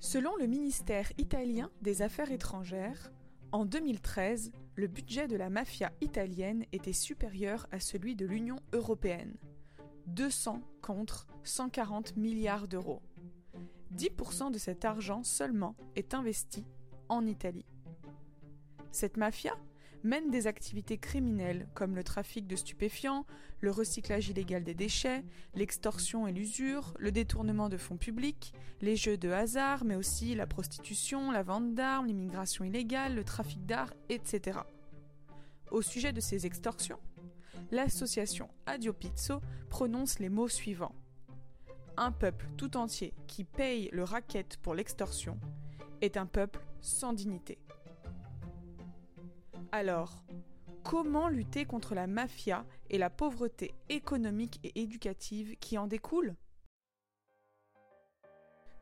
Selon le ministère italien des Affaires étrangères, en 2013, le budget de la mafia italienne était supérieur à celui de l'Union européenne. 200 contre 140 milliards d'euros. 10% de cet argent seulement est investi en Italie. Cette mafia mène des activités criminelles comme le trafic de stupéfiants, le recyclage illégal des déchets, l'extorsion et l'usure, le détournement de fonds publics, les jeux de hasard, mais aussi la prostitution, la vente d'armes, l'immigration illégale, le trafic d'art, etc. Au sujet de ces extorsions, l'association Adio Pizzo prononce les mots suivants. Un peuple tout entier qui paye le racket pour l'extorsion est un peuple sans dignité. Alors, comment lutter contre la mafia et la pauvreté économique et éducative qui en découle?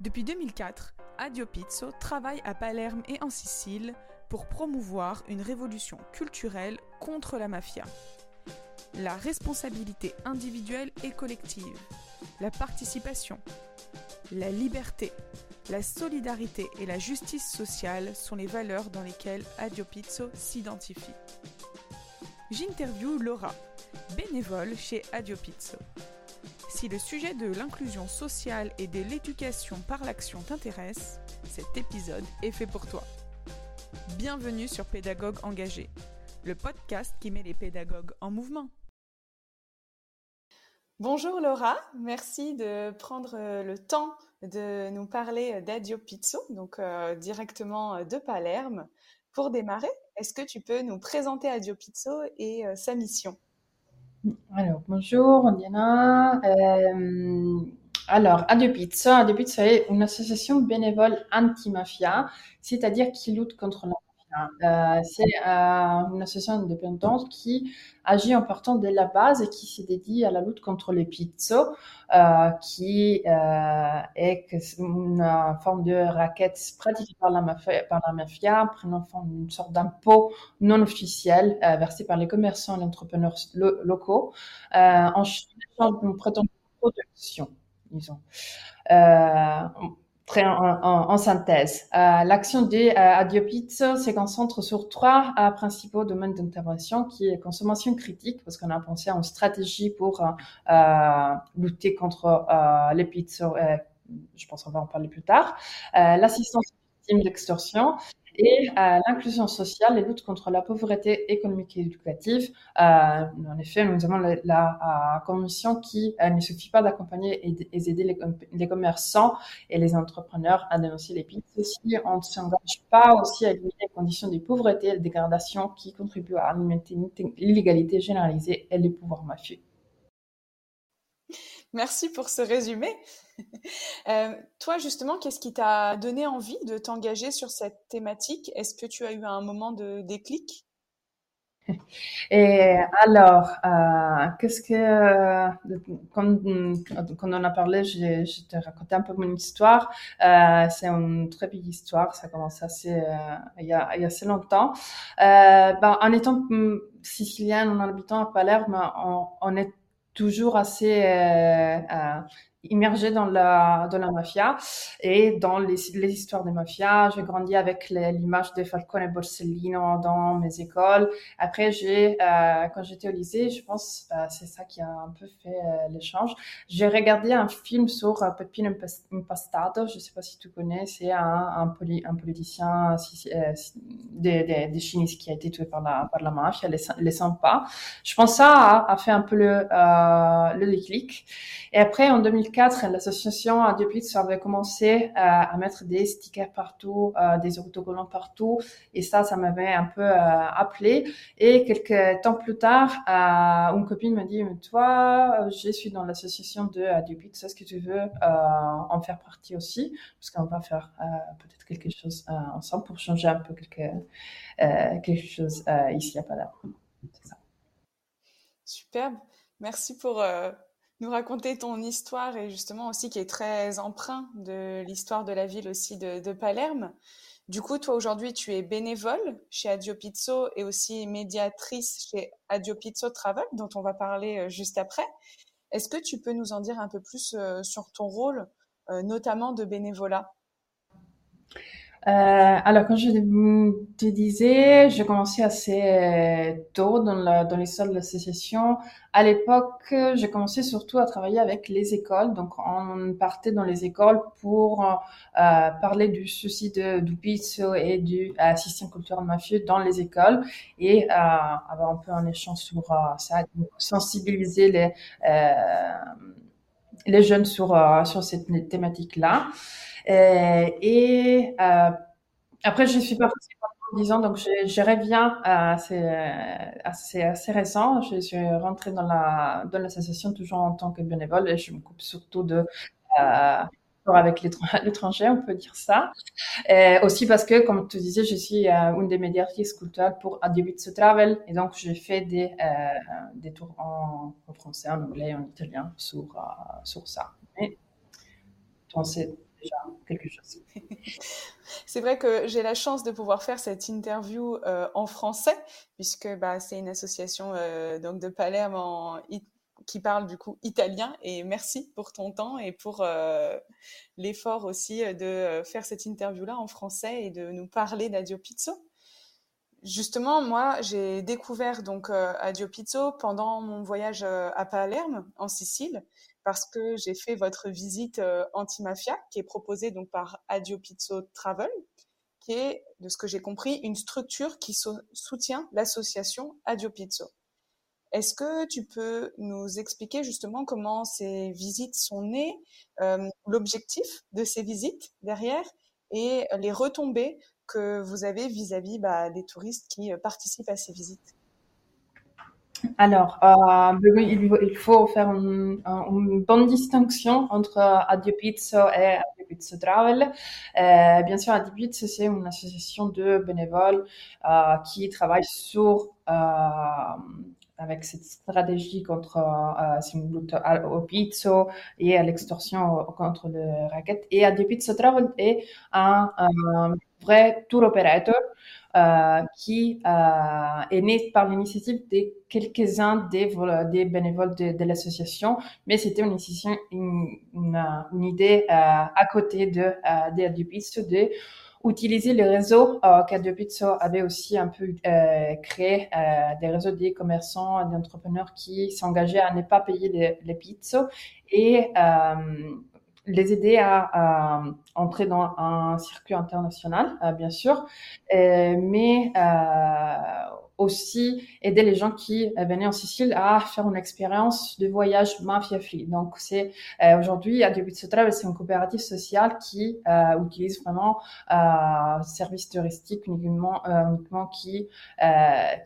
Depuis 2004, Adio Pizzo travaille à Palerme et en Sicile pour promouvoir une révolution culturelle contre la mafia. La responsabilité individuelle et collective, la participation, la liberté, la solidarité et la justice sociale sont les valeurs dans lesquelles Adio Pizzo s'identifie. J'interviewe Laura, bénévole chez Adio Pizzo. Si le sujet de l'inclusion sociale et de l'éducation par l'action t'intéresse, cet épisode est fait pour toi. Bienvenue sur Pédagogue engagé, le podcast qui met les pédagogues en mouvement. Bonjour Laura, merci de prendre euh, le temps de nous parler d'Adio Pizzo, donc euh, directement euh, de Palerme. Pour démarrer, est-ce que tu peux nous présenter Adio Pizzo et sa mission? Alors, bonjour Diana. alors, Adio Pizzo, Adio est une association bénévole anti-mafia, c'est-à-dire qui lutte contre la euh, c'est euh, une association indépendante qui agit en partant de la base et qui se dédie à la lutte contre les pizzos, euh, qui est une forme de raquette pratiquée par la mafia, prenant forme d'une sorte d'impôt non officiel versé par les commerçants et les entrepreneurs locaux. En changeant d'une prétendue protection, disons très en, synthèse. Euh, L'action de euh, qu'on concentre sur trois euh, principaux domaines d'intervention, qui est consommation critique, parce qu'on a pensé à une stratégie pour euh, euh lutter contre euh, les pizzas, je pense qu'on va en parler plus tard, l'assistance victime d'extorsion et euh, l'inclusion sociale et lutte contre la pauvreté économique et éducative. Euh, en effet, nous avons la, la euh, commission qui ne suffit pas d'accompagner et, aider les, les, commerçants et les entrepreneurs à dénoncer les pics. Aussi, on ne s'engage pas aussi à éliminer les conditions de pauvreté et de dégradation qui contribuent à alimenter l'illégalité généralisée et les pouvoirs mafieux. Merci pour ce résumé. Euh, toi, justement, qu'est-ce qui t'a donné envie de t'engager sur cette thématique? Est-ce que tu as eu un moment de déclic? Et alors, euh, qu'est-ce que, quand, quand, on a parlé, je, je te raconté un peu mon histoire. Euh, c'est une très belle histoire, ça commence assez, euh, il, y a, assez longtemps. Euh, ben, en étant hum, sicilienne, en habitant à Palerme, on est toujours assez euh, euh, immergé dans la, dans la mafia et dans les, les histoires des mafias. J'ai grandi avec l'image de Falcone et Borsellino dans mes écoles. Après, j'ai, euh, quand j'étais au lycée, je pense, euh, c'est ça qui a un peu fait euh, l'échange. J'ai regardé un film sur euh, Peppino Impastato. Je sais pas si tu connais. C'est un, un, un politicien euh, des, des, des chinistes qui a été tué par la, par la mafia, les, les sympas. Je pense ça a, a fait un peu le, euh, le déclic. Et après, en 2000 2004, l'association a depuis avait commencé euh, à mettre des stickers partout, euh, des autocollants partout, et ça, ça m'avait un peu euh, appelé. Et quelques temps plus tard, une copine m'a dit, mais toi, je suis dans l'association de Adupit, est-ce que tu veux en faire partie aussi? Parce qu'on va faire peut-être quelque chose ensemble pour changer un peu quelque, chose ici à Palerme. Superbe. Merci pour nous raconter ton histoire et justement aussi qui est très emprunt de l'histoire de la ville aussi de, Palerme. Du coup, toi aujourd'hui, tu es bénévole chez Adio Pizzo et aussi médiatrice chez Adio Pizzo Travel, dont on va parler euh, juste après. Est-ce que tu peux nous en dire un peu plus euh, sur ton rôle, euh, notamment de bénévolat? Alors, quand je te disais, j'ai commencé assez tôt dans, dans l'histoire de l'association. À l'époque, j'ai commencé surtout à travailler avec les écoles. Donc, on partait dans les écoles pour euh, parler du souci de, du pizzo et du euh, système culturel mafieux dans les écoles et euh, avoir un peu un échange sur ça, sensibiliser les, les jeunes sur, sur cette thématique-là. Euh, et euh, après, je suis partie en 10 ans, donc je, reviens assez, assez, assez récent. Je suis rentrée dans la dans l'association toujours en tant que bénévole et je me coupe surtout de euh, avec l'étranger, on peut dire ça. Et aussi parce que, comme tu disais, je suis une des médiatrices culturelles pour Adibizzo Travel et donc j'ai fait des, des tours en, français, en anglais, en italien sur, sur ça. C'est c'est vrai que j'ai la chance de pouvoir faire cette interview euh, en français, puisque bah, c'est une association euh, donc de Palerme qui parle du coup italien. Et merci pour ton temps et pour euh, l'effort aussi de faire cette interview-là en français et de nous parler d'Adio Pizzo. Justement, moi, j'ai découvert donc Adio Pizzo pendant mon voyage à Palerme, en Sicile, parce que j'ai fait votre visite euh, anti-mafia qui est proposée donc par Adio Pizzo Travel, qui est, de ce que j'ai compris, une structure qui soutient l'association Adio Pizzo. Est-ce que tu peux nous expliquer justement comment ces visites sont nées, euh, l'objectif de ces visites derrière et les retombées que vous avez vis-à-vis bah, des touristes qui euh, participent à ces visites? Alors, euh, il, faut faire une, bonne distinction entre Adio Pizzo et Adio Pizzo Travel. Euh, bien sûr, Adio Pizzo, c'est une association de bénévoles euh, qui travaille sur avec cette stratégie contre euh, au pizzo et à l'extorsion contre le racket. Et Adio Pizzo Travel est un vrai tour operator euh, qui euh, est né par l'initiative de quelques-uns des, des bénévoles de, l'association, mais c'était une, une, une, idée euh, à côté de, euh, de de utiliser les réseaux euh, qu'Adiopizzo avait aussi un peu euh, créé, euh, des réseaux des commerçants, des entrepreneurs qui s'engageaient à ne pas payer les, les pizzas et euh, les aider à, entrer dans un circuit international, euh, bien sûr, euh, mais euh, aussi aider les gens qui venaient en Sicile à faire une expérience de voyage mafia-free. Donc, c'est euh, aujourd'hui, ce travail, c'est une coopérative sociale qui euh, utilise vraiment euh, services touristiques uniquement, euh, uniquement qui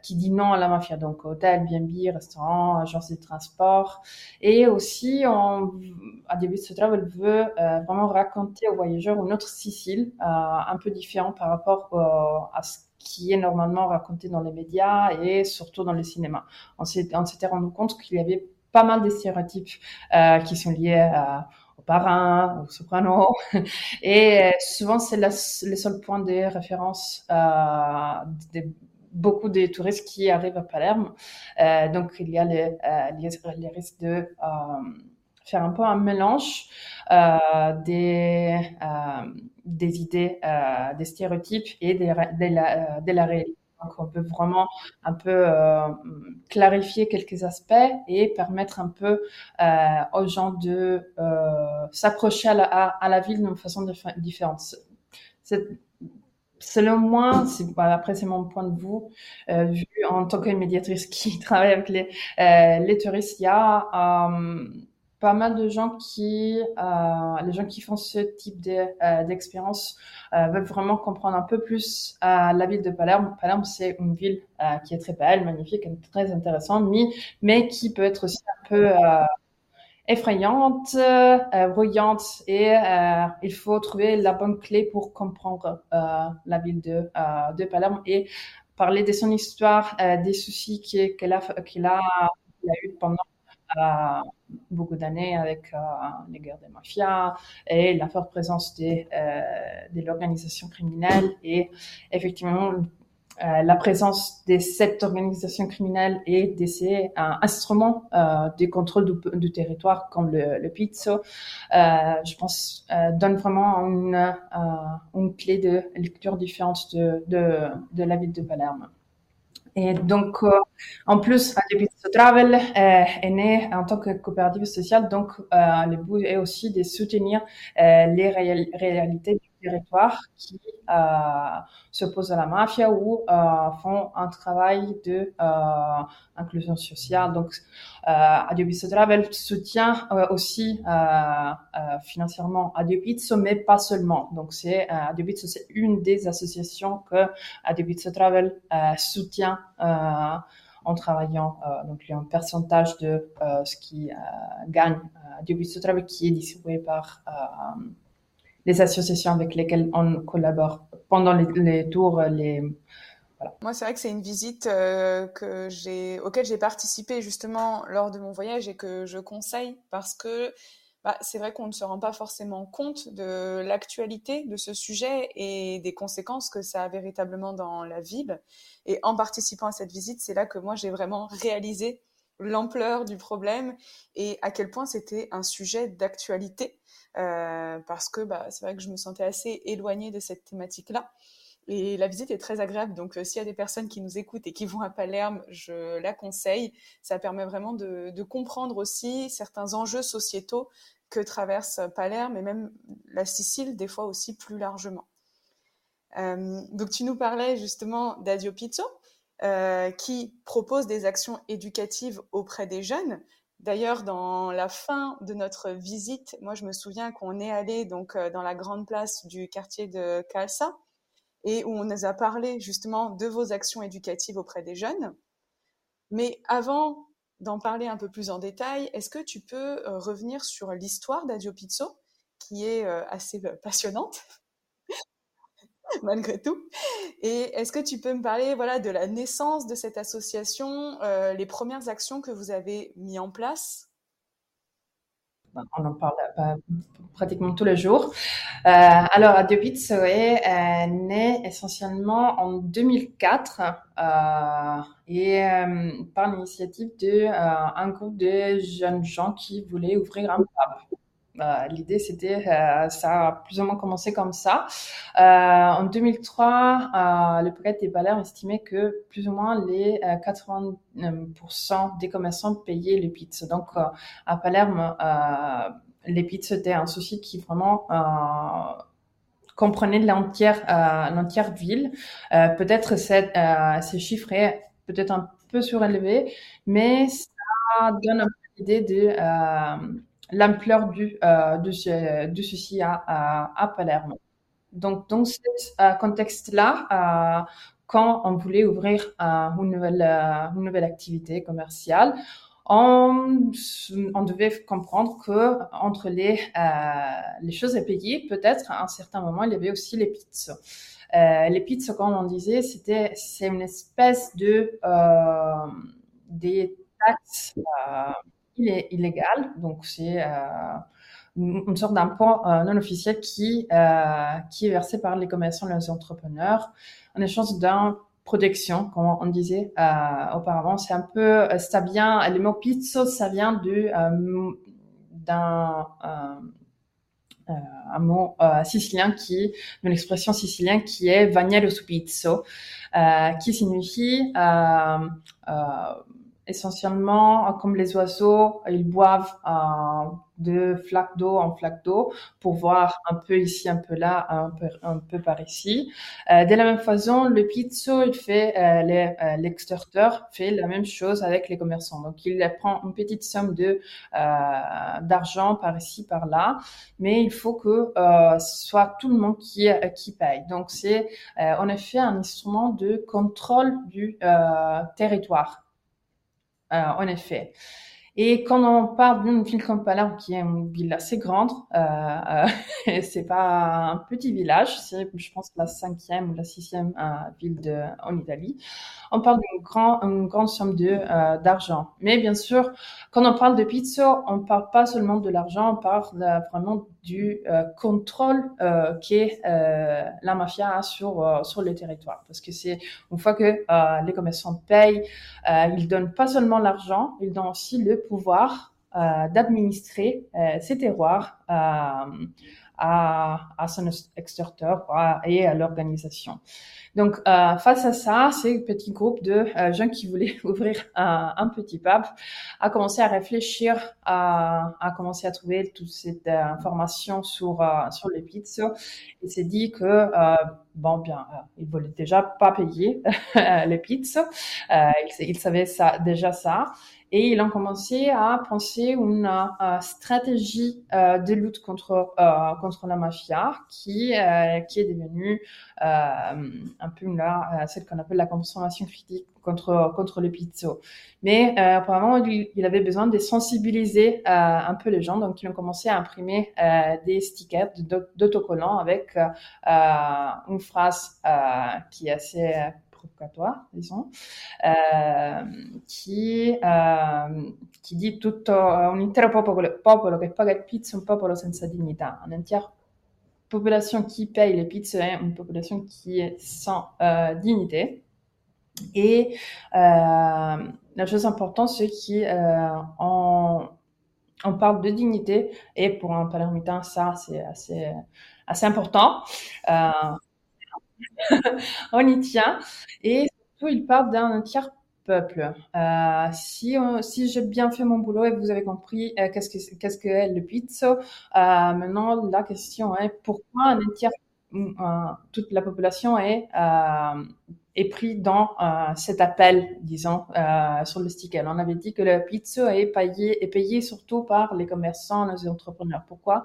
qui dit non à la mafia. Donc, hôtel, B&B, restaurant, agence de transport. Et aussi, on, travail, elle veut vraiment raconter aux voyageurs une autre Sicile, un peu différent par rapport à ce qui est normalement raconté dans les médias et surtout dans le cinéma. On s'était rendu compte qu'il y avait pas mal de stéréotypes euh, qui sont liés euh, au parrain, au soprano. Et euh, souvent, c'est le seul point de référence euh, de beaucoup de touristes qui arrivent à Palerme. Euh, donc, il y a les, les, les risques de faire un peu un mélange euh, des, euh, des idées, euh, des stéréotypes et des, de, la, de la réalité. Donc, on peut vraiment un peu euh, clarifier quelques aspects et permettre un peu euh, aux gens de euh, s'approcher à la, à, la ville d'une façon différente. C'est, selon moi, bah, après c'est mon point de vue, euh, vu en tant que médiatrice qui travaille avec les, euh, les touristes, il y a euh, pas mal de gens qui, euh, les gens qui font ce type euh, d'expérience euh, veulent vraiment comprendre un peu plus euh, la ville de Palerme. Palerme, c'est une ville qui est très belle, magnifique, très intéressante, mais, mais qui peut être aussi un peu effrayante, bruyante, et il faut trouver la bonne clé pour comprendre la ville de, de Palerme et parler de son histoire, des soucis qu'il a, qu'il a eu pendant beaucoup d'années avec euh, les guerres des mafias et la forte présence des, euh, de l'organisation criminelle. Et effectivement, euh, la présence de cette organisation criminelle et de ces instruments de contrôle du, territoire comme le, pizzo, je pense, donne vraiment une, clé de lecture différente de la ville de Palerme. Et donc, en plus, Pizzo Travel est né en tant que coopérative sociale, donc le but est aussi de soutenir les réalités territoire qui euh, s'opposent à la mafia ou euh, font un travail de euh, inclusion sociale. Donc, euh, Travel soutient euh, aussi euh, financièrement Adiobizzo, mais pas seulement. Donc, c'est Adiobizzo, c'est une des associations que Adiobizzo Travel soutient en travaillant donc il y a un pourcentage de ce qui gagne Adiobizzo Travel qui est distribué par les associations avec lesquelles on collabore pendant les, tours, les voilà. Moi, c'est vrai que c'est une visite euh, que j'ai, auquel j'ai participé justement lors de mon voyage et que je conseille parce que bah, c'est vrai qu'on ne se rend pas forcément compte de l'actualité de ce sujet et des conséquences que ça a véritablement dans la ville. Et en participant à cette visite, c'est là que moi j'ai vraiment réalisé l'ampleur du problème et à quel point c'était un sujet d'actualité euh, parce que bah, c'est vrai que je me sentais assez éloignée de cette thématique-là. Et la visite est très agréable, donc euh, s'il y a des personnes qui nous écoutent et qui vont à Palerme, je la conseille. Ça permet vraiment de, comprendre aussi certains enjeux sociétaux que traverse Palerme et même la Sicile, des fois aussi plus largement. Euh, donc tu nous parlais justement d'Adio Pizzo, euh, qui propose des actions éducatives auprès des jeunes. D'ailleurs, dans la fin de notre visite, moi je me souviens qu'on est allé donc euh, dans la grande place du quartier de Calça et où on nous a parlé justement de vos actions éducatives auprès des jeunes. Mais avant d'en parler un peu plus en détail, est-ce que tu peux euh, revenir sur l'histoire d'Adio Pizzo, qui est assez passionnante? malgré tout. Et est-ce que tu peux me parler voilà, de la naissance de cette association, euh, les premières actions que vous avez mises en place? On en parle euh, pratiquement tous les jours. Euh, alors, Adobits est né essentiellement en 2004 euh, et par l'initiative d'un groupe de jeunes gens qui voulaient ouvrir un pub. Bah, l'idée, c'était, euh, ça a plus ou moins commencé comme ça. Euh, en 2003, euh, le prêt des valeurs estimait que plus ou moins les 80% des commerçants payaient les pizzas. Donc, à Palerme, les pizzas étaient un souci qui vraiment comprenait l'entière l'entière ville. peut-être cette, ces chiffres est peut-être un peu surélevé, mais ça donne un peu l'idée de l'ampleur du, euh, de, de, ceci à, à, Palerme. Donc, dans ce euh, contexte-là, euh, quand on voulait ouvrir une, nouvelle, une nouvelle activité commerciale, on, on, devait comprendre que entre les, les choses à payer, peut-être à un certain moment, il y avait aussi les pizzas. Euh, les pizzas, comme on disait, c'était c'est une espèce de euh, des taxes il est illégal, donc c'est euh, une sorte d'impôt euh, non officiel qui, euh, qui est versé par les commerçants et les entrepreneurs en échange d'une protection, comme on disait auparavant. C'est un peu, ça vient, le mot pizzo, ça vient de d'un un mot sicilien qui, une expression sicilienne qui est vagnello su pizzo, qui signifie essentiellement, comme les oiseaux, ils boivent euh, de flaque d'eau en flaque d'eau pour voir un peu ici, un peu là, un peu, un peu par ici. Euh, de la même façon, le pizzo, il fait euh, euh fait la même chose avec les commerçants. Donc, il prend une petite somme de euh, d'argent par ici, par là, mais il faut que euh, ce soit tout le monde qui qui paye. Donc, c'est en effet un instrument de contrôle du territoire. Euh, en effet. Et quand on parle d'une ville comme Palerme, qui est une ville assez grande, euh, euh c'est pas un petit village, c'est, je pense, la cinquième ou la sixième euh, ville de, en Italie. On parle d'une une grande somme de euh, d'argent. Mais bien sûr, quand on parle de pizza, on parle pas seulement de l'argent, on parle vraiment du euh, contrôle euh, que euh, la mafia a sur euh, sur le territoire. Parce que c'est une fois que euh, les commerçants payent, euh, ils donnent pas seulement l'argent, ils donnent aussi le pouvoir d'administrer ces terroirs à, à son extorteur et à l'organisation. Donc, euh, face à ça, ces petits groupes de euh, gens qui voulaient ouvrir un, petit pub a commencé à réfléchir, à, à commencer à trouver toute cette euh, information sur euh, sur les pizzas et s'est dit que euh, bon bien, euh, ils voulaient déjà pas payer les pizzas, ils, ils savaient ça déjà ça. Et ils ont commencé à penser une uh, stratégie uh, de lutte contre uh, contre la mafia qui qui est devenue un peu là celle qu'on appelle la consommation critique contre contre le pizzo. Mais euh, apparemment, il, avait besoin de sensibiliser euh, un peu les gens, donc ils ont commencé à imprimer euh, des stickers d'autocollants avec une phrase qui est assez provocatoire, disons, eh, chi, eh, chi di tutto un intero popolo, popolo che paga il un popolo senza dignità. Un'intera population qui paye les pizzas une population qui est sans euh, dignité. Et euh, la chose importante, c'est qu'on on parle de dignité, et pour un palermitain, ça, c'est assez, important. Euh, on y tient. Et surtout, il parle d'un tiers peuple. Euh, si, si j'ai bien fait mon boulot et vous avez compris euh, qu'est-ce que qu'est-ce que le pizzo, euh, maintenant la question est pourquoi un tiers, euh, toute la population est euh, est pris dans euh, cet appel, disons, sur le sticker. On avait dit que le pizzo est payé est payé surtout par les commerçants, les entrepreneurs. Pourquoi?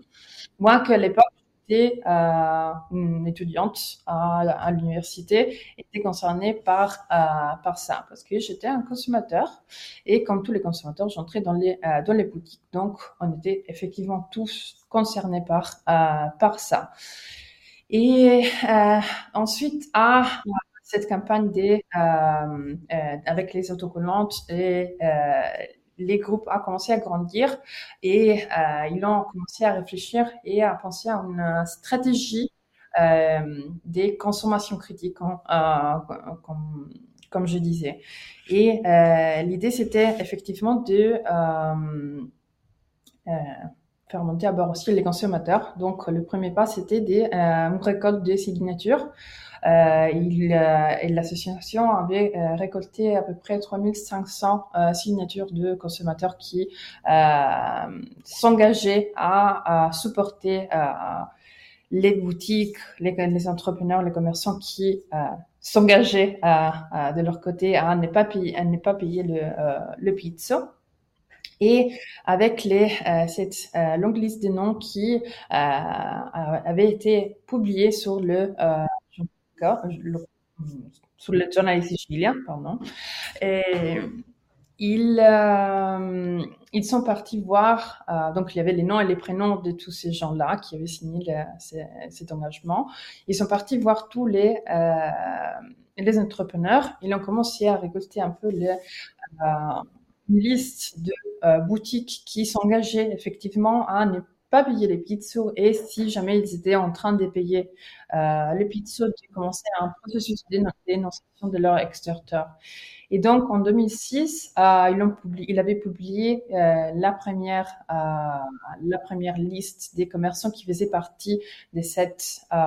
Moi, que à l'époque était euh, une étudiante à, à l'université, était concernée par, euh, par ça, parce que j'étais un consommateur, et comme tous les consommateurs, j'entrais dans les, euh, dans les boutiques. Donc, on était effectivement tous concernés par, euh, par ça. Et euh, ensuite, à cette campagne des, euh, avec les autocollantes et les groupes ont commencé à grandir et euh, ils ont commencé à réfléchir et à penser à une stratégie euh, des consommations critiques, hein, euh, comme, comme, je disais. Et euh, l'idée, c'était effectivement de euh, euh, faire monter à bord aussi les consommateurs. Donc, le premier pas, c'était des une récolte de signatures. Euh, il, euh, et l'association avait euh, récolté à peu près 3500 signatures de consommateurs qui s'engageaient à, à, supporter les boutiques, les, les, entrepreneurs, les commerçants qui s'engageaient de leur côté à ne pas payer, à ne pas payer le, le pizza. Et avec les, euh, cette euh, longue liste de noms qui euh, avait été publiée sur le sul giornale sicilien, pardon. Euh, ils sont partis voir, euh, donc il y avait les noms et les prénoms de tous ces gens-là qui avaient signé cet engagement. Ils sont partis voir tous les, euh, les entrepreneurs. Ils ont commencé à récolter un peu les, une liste de boutiques qui s'engageaient effectivement à ne pas payer les pizzas et si jamais ils étaient en train de payer euh, les pizzas, de commencer un processus de dénonciation de leur extorteur. Et donc en 2006, euh, ils, ont publié, avaient publié euh, la première euh, la première liste des commerçants qui faisaient partie de cette euh,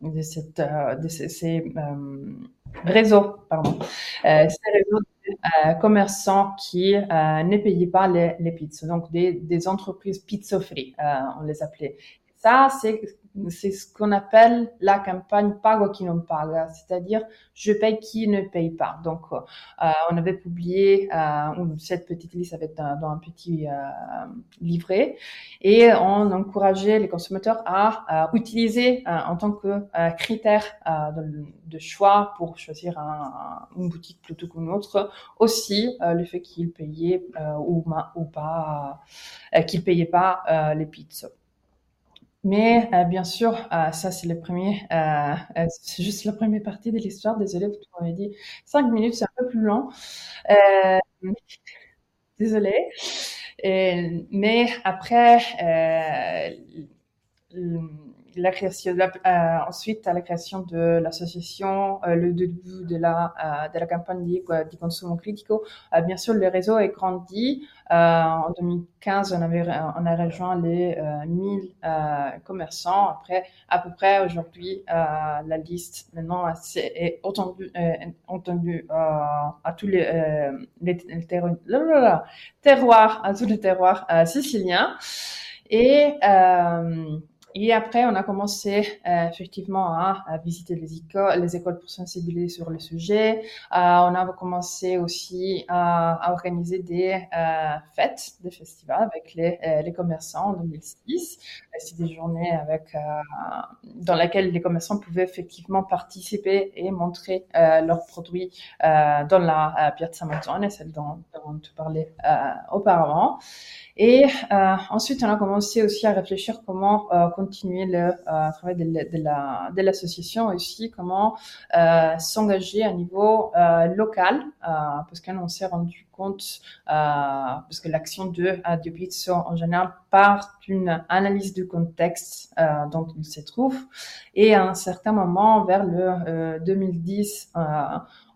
de cette de ces, ces réseaux pardon ces réseaux euh, commerçants qui euh, ne payaient pas les, les pizzas, donc des, des entreprises pizza free, euh, on les appelait. Ça, c'est c'est ce qu'on appelle la campagne Pago qui non paga, c'est-à-dire je paye qui ne paye pas. Donc, euh, on avait publié euh, cette petite liste avec dans, dans un petit euh, livret et on encourageait les consommateurs à utiliser en tant que critère de, de, choix pour choisir un, une boutique plutôt qu'une autre aussi le fait qu'ils payaient ou, ou pas qu'ils payaient pas les pizzas. Mais euh, bien sûr, euh, ça c'est le premier, euh, euh c'est juste la première partie de l'histoire. Désolée, vous m'avez dit cinq minutes, c'est un peu plus long. Euh, désolée. Et, mais après, la création, euh, ensuite à la création de l'association, euh, le début de la euh, de la campagne du consumo critico, bien sûr le réseau est grandi. En 2015, on avait on a rejoint les 1000 commerçants. Après, à peu près aujourd'hui, la liste maintenant est entendue entendu à tous les, les, terroirs, à tous les terroirs siciliens. Et et après, on a commencé euh, effectivement à, à, visiter les écoles, les écoles pour sensibiliser sur le sujet. Euh, on a commencé aussi à, à organiser des euh, fêtes, des festivals avec les, euh, les commerçants en 2006. C'est des journées avec euh, dans lesquelles les commerçants pouvaient effectivement participer et montrer leurs produits dans la Piazza Mazzone, celle dont, dont tu parlais auparavant. Et euh, ensuite, on a commencé aussi à réfléchir comment euh, continuer le euh, travail de, de, la, l'association aussi, comment euh, s'engager à niveau euh, local, euh, parce qu'on s'est rendu compte, parce que l'action de, Pizzo en général part d'une analyse du contexte dont il se trouve, et à un certain moment, vers le 2010,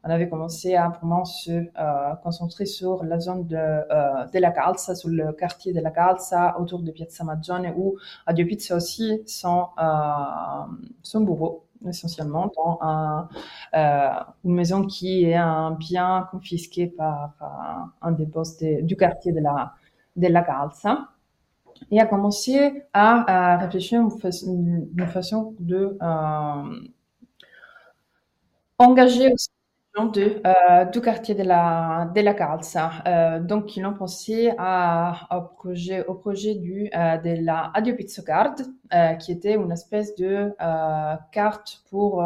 on avait commencé à vraiment se euh, concentrer sur la zone de, euh, la Calza, sur le quartier de la Calza, autour de Piazza Maggione, où à Dio Pizza aussi son, euh, son bureau essentiellement dans un, une maison qui est un bien confisqué par, un des de, du quartier de la, de la Calza et a commencé à, réfléchir une, façon, de engager aussi euh, du quartier de la, de la Calza. Euh, donc, ils ont pensé à, au projet, au projet du, euh, de la Adio Pizzo Card, euh, qui était une espèce de euh, carte pour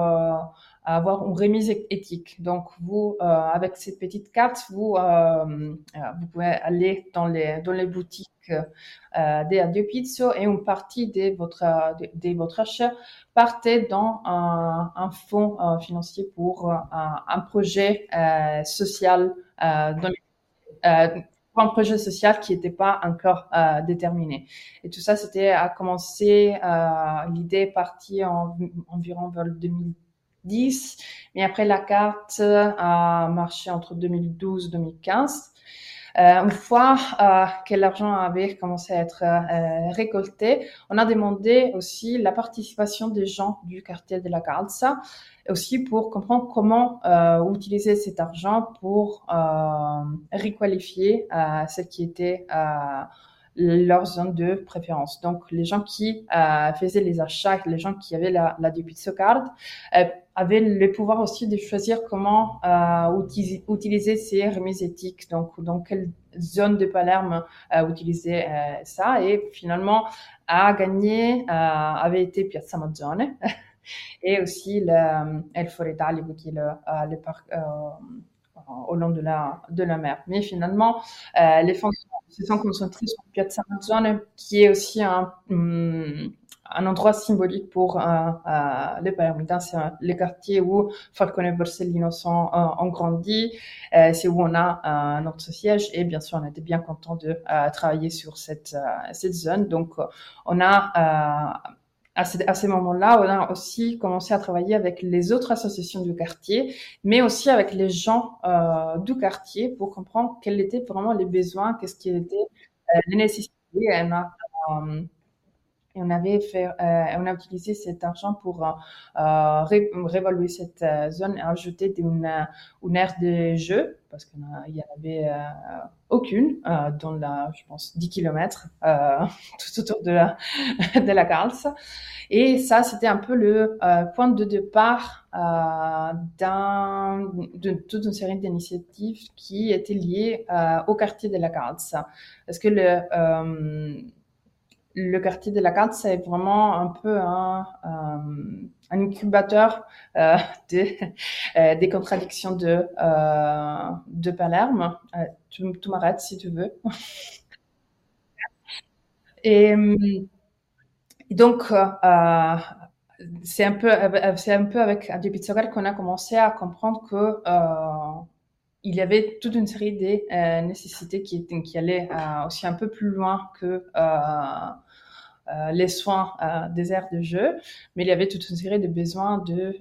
euh, avoir une remise éthique. Donc, vous, avec cette petite carte, vous, vous pouvez aller dans les, dans les boutiques euh, des Adio Pizzo et une partie de votre, de, votre achat partait dans un, un fonds euh, financier pour euh, un, un, projet euh, social dans pour un projet social qui n'était pas encore euh, déterminé. Et tout ça, c'était à commencer, euh, l'idée est partie en, environ vers 2010, mais après la carte a marché entre 2012 et 2015. Euh, une fois euh, que l'argent avait commencé à être euh, récolté, on a demandé aussi la participation des gens du quartier de la Calza, aussi pour comprendre comment utiliser cet argent pour requalifier ce qui était leur zone de préférence. Donc, les gens qui euh, faisaient les achats, les gens qui avaient la, la debit card, euh, avaient le pouvoir aussi de choisir comment euh, utiliser, utiliser, ces remises éthiques. Donc, dans quelle zone de Palerme euh, utiliser euh, ça. Et finalement, à gagner euh, avait été Piazza Mazzone. et aussi le El Foretali, qui est le, le parc au long de la, de la mer. Mais finalement, euh, les fonds se sont concentrés sur Piazza Mazzone, qui est aussi un, um, un endroit symbolique pour euh, euh, les Palermitains. C'est le quartier où Falcone et Borsellino sont, euh, ont grandi. Euh, c'est où on a notre siège. Et bien sûr, on était bien content de travailler sur cette, cette zone. Donc, on a à, ce, à ces moments-là, on a aussi commencé à travailler avec les autres associations du quartier, mais aussi avec les gens euh, du quartier pour comprendre quels étaient vraiment les besoins, qu'est-ce qui était euh, les nécessités. Et on, a, euh, et on avait fait, euh, on a utilisé cet argent pour euh, ré réévaluer cette euh, zone et ajouter une, aire de jeu parce qu'il y en avait aucune dans la, je pense, 10 km tout autour de la de la. Et ça, c'était un peu le euh, point de départ euh, d'un, de toute une série d'initiatives qui étaient liées euh, au quartier de la Carls. Parce que le le quartier de la carte, c'est vraiment un peu un, euh, incubateur euh, des, euh, des contradictions de, euh, de Palerme. Euh, tu, tu m'arrêtes si tu veux. Et, donc, c'est un peu, un peu avec Adi Pizzogar qu'on a commencé à comprendre que il y avait toute une série de nécessités qui, qui allaient aussi un peu plus loin que les soins des aires de jeu, mais il y avait toute une série de besoins de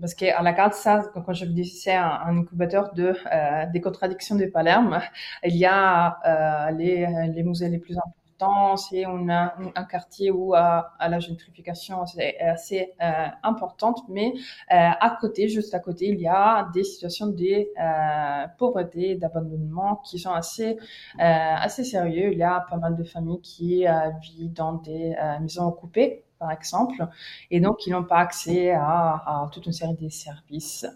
parce qu'à la carte, ça, quand je vous disais, un, incubateur de euh, des contradictions de Palerme. Il y a euh, les, les musées les plus importants, c'est on a un quartier où euh, à la gentrification c'est assez euh, importante, mais euh, à côté, juste à côté, il y a des situations de pauvreté, d'abandonnement qui sont assez assez sérieux. Il y a pas mal de familles qui vivent dans des maisons occupées par exemple, et donc ils n'ont pas accès à, toute une série de services.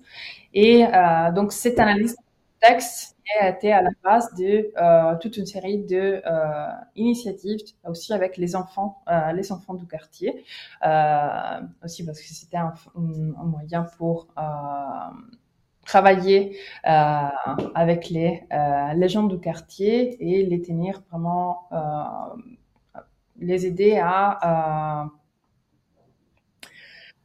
Et euh, donc cette analyse texte a été à la base de euh, toute une série de euh, initiatives aussi avec les enfants, les enfants du quartier, aussi parce que c'était un, moyen pour travailler avec les, les gens du quartier et les tenir vraiment, les aider à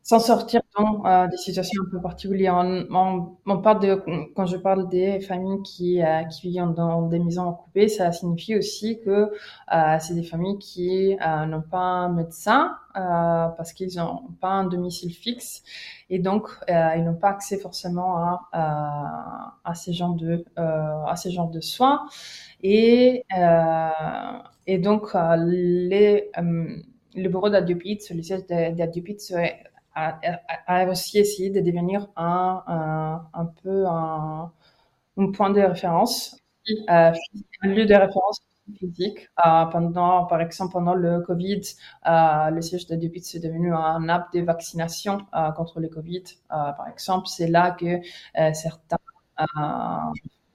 s'en sortir dans euh, des situations un peu particulières. On, on, parle de, quand je parle des familles qui, euh, qui vivent dans des maisons occupées, ça signifie aussi que euh, c'est des familles qui euh, n'ont pas un médecin parce qu'ils n'ont pas un domicile fixe et donc ils n'ont pas accès forcément à, à ces genres de, à ces genres de soins. Et, et donc les le bureau d'Adiopit, le siège d'Adiopit a, aussi essayé de devenir un, un, un peu un, un, point de référence, euh, un lieu de référence physique. Euh, pendant, par exemple, pendant le Covid, euh, le siège de Dupit est devenu un app de vaccination euh, contre le Covid. Euh, par exemple, c'est là que euh, certains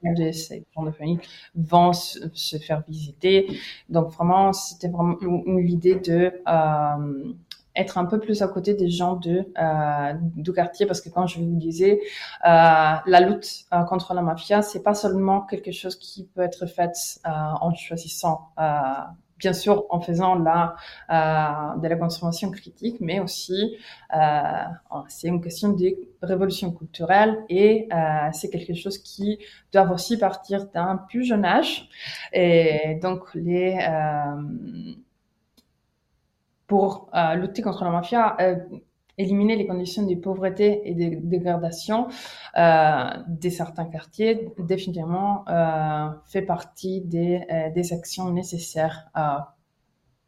de ces gens de famille vont se, se, faire visiter. Donc vraiment, c'était vraiment l'idée de être un peu plus à côté des gens de euh, du quartier parce que quand je vous disais euh, la lutte euh, contre la mafia c'est pas seulement quelque chose qui peut être fait euh, en choisissant euh, bien sûr en faisant la de la consommation critique mais aussi c'est une question de révolution culturelle et c'est quelque chose qui doit aussi partir d'un plus jeune âge. Et donc les pour euh, lutter contre la mafia, euh, éliminer les conditions de pauvreté et de dégradation euh, de certains quartiers, définitivement euh, fait partie des, des actions nécessaires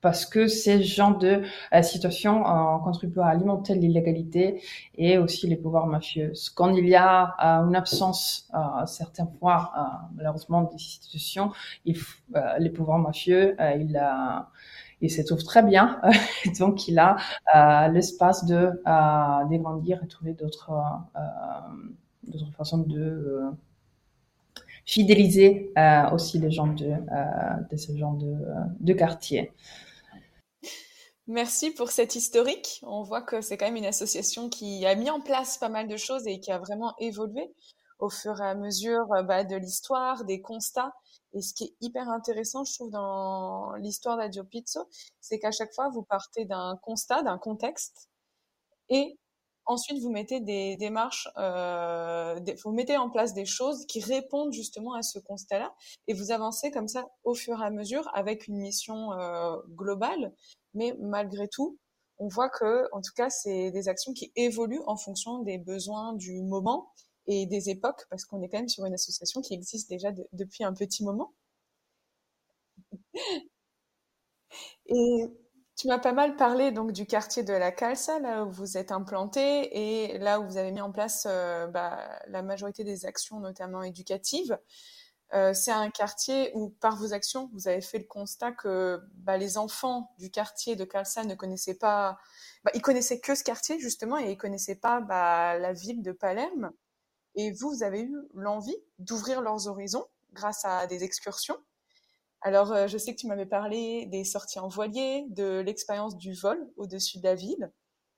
parce que ces genres de situations contribuent à alimenter l'illégalité et aussi les pouvoirs mafieux. Quand il y a une absence, certaines fois, malheureusement, des institutions, les pouvoirs mafieux, ils il se trouve très bien. Donc, il a euh, l'espace de euh, dégrandir et trouver d'autres euh, d'autres façons de fidéliser aussi les gens de, de ce genre de, de quartier. Merci pour cette historique. On voit que c'est quand même une association qui a mis en place pas mal de choses et qui a vraiment évolué au fur et à mesure bah, de l'histoire, des constats et ce qui est hyper intéressant, je trouve, dans l'histoire d'Adio Pizzo, c'est qu'à chaque fois, vous partez d'un constat, d'un contexte, et ensuite vous mettez des démarches, euh, vous mettez en place des choses qui répondent justement à ce constat-là, et vous avancez comme ça au fur et à mesure avec une mission euh, globale, mais malgré tout, on voit que, en tout cas, c'est des actions qui évoluent en fonction des besoins du moment et des époques, parce qu'on est quand même sur une association qui existe déjà depuis un petit moment. Et tu m'as pas mal parlé donc du quartier de la Calça, là où vous êtes implanté et là où vous avez mis en place euh, bah, la majorité des actions, notamment éducatives. Euh, c'est un quartier où, par vos actions, vous avez fait le constat que bah, les enfants du quartier de Calça ne connaissaient pas, bah, ils connaissaient que ce quartier justement et ils connaissaient pas bah, la ville de Palerme. Et vous, vous avez eu l'envie d'ouvrir leurs horizons grâce à des excursions. Alors, euh, je sais que tu m'avais parlé des sorties en voilier, de l'expérience du vol au-dessus de la ville.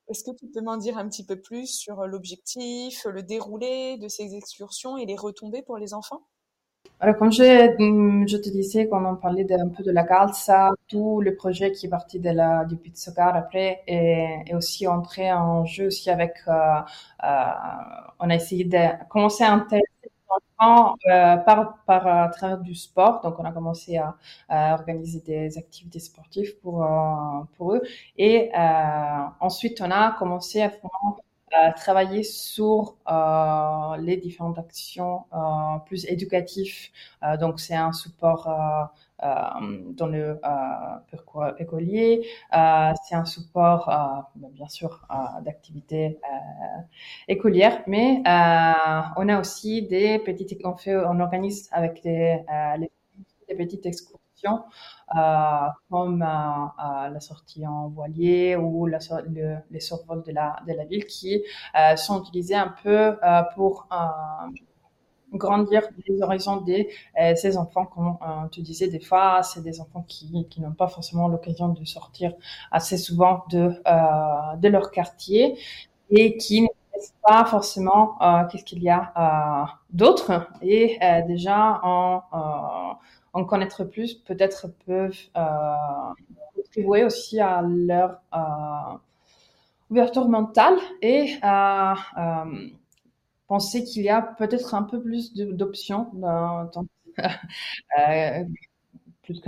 Est-ce que tu peux m'en dire un petit peu plus sur l'objectif, le déroulé de ces excursions et les retombées pour les enfants? Alors, comme je, mm, je te disais, quand on parlait un peu de la Calza, tout le projet qui est parti de la, du Pizzocar après est, est aussi entré en jeu aussi avec, euh, euh, on a essayé de commencer à intéresser enfants par, par à travers du sport. Donc, on a commencé à, organiser des activités sportives pour, pour eux. Et ensuite, on a commencé à vraiment travailler sur euh, les différentes actions euh, plus éducatives. Euh, donc, c'est un support dans le parcours écolier. c'est un support, ben, bien sûr, d'activités écolières, mais on a aussi des petites, on fait, on organise avec les, petites excursions euh, comme euh, euh, la sortie en voilier ou les survols de la, ville qui sont utilisés un peu pour grandir les horizons de ces enfants, comme tu disais, des fois, c'est des enfants qui, n'ont pas forcément l'occasion de sortir assez souvent de, de leur quartier et qui ne savent pas forcément qu'est-ce qu'il y a d'autre. Et déjà, en en connaître plus, peut-être peuvent euh, contribuer aussi à leur euh, ouverture mentale et à euh, penser qu'il y a peut-être un peu plus d'options dans, plus